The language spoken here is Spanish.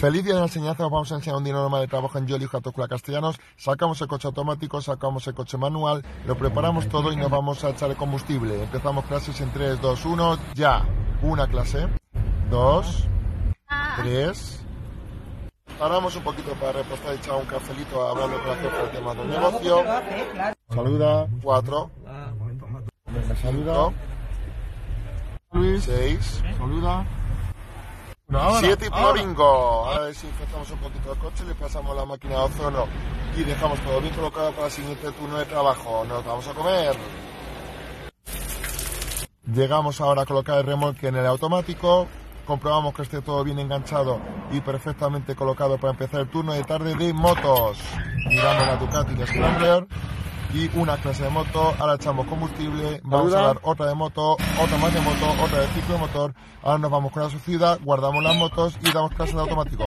Feliz día de la enseñanza, os vamos a enseñar un día normal de trabajo en Yoli Jatócula Castellanos. Sacamos el coche automático, sacamos el coche manual, lo preparamos todo y nos vamos a echar el combustible. Empezamos clases en 3, 2, 1, ya. Una clase, dos, tres. Paramos un poquito para repostar, echar un cafelito, hablando con la jefa del tema del negocio. Saluda, cuatro. Venga, saluda. Luis, seis. Saluda. Siete y por bingo. Ahora desinfectamos un poquito el coche, le pasamos la máquina de ozono y dejamos todo bien colocado para el siguiente turno de trabajo. Nos vamos a comer. Llegamos ahora a colocar el remolque en el automático. Comprobamos que esté todo bien enganchado y perfectamente colocado para empezar el turno de tarde de motos. Miramos la Ducati la Scrambler y una clase de moto, ahora echamos combustible, vamos a dar otra de moto, otra más de moto, otra de ciclo de motor, ahora nos vamos con la sociedad, guardamos las motos y damos clase de automático.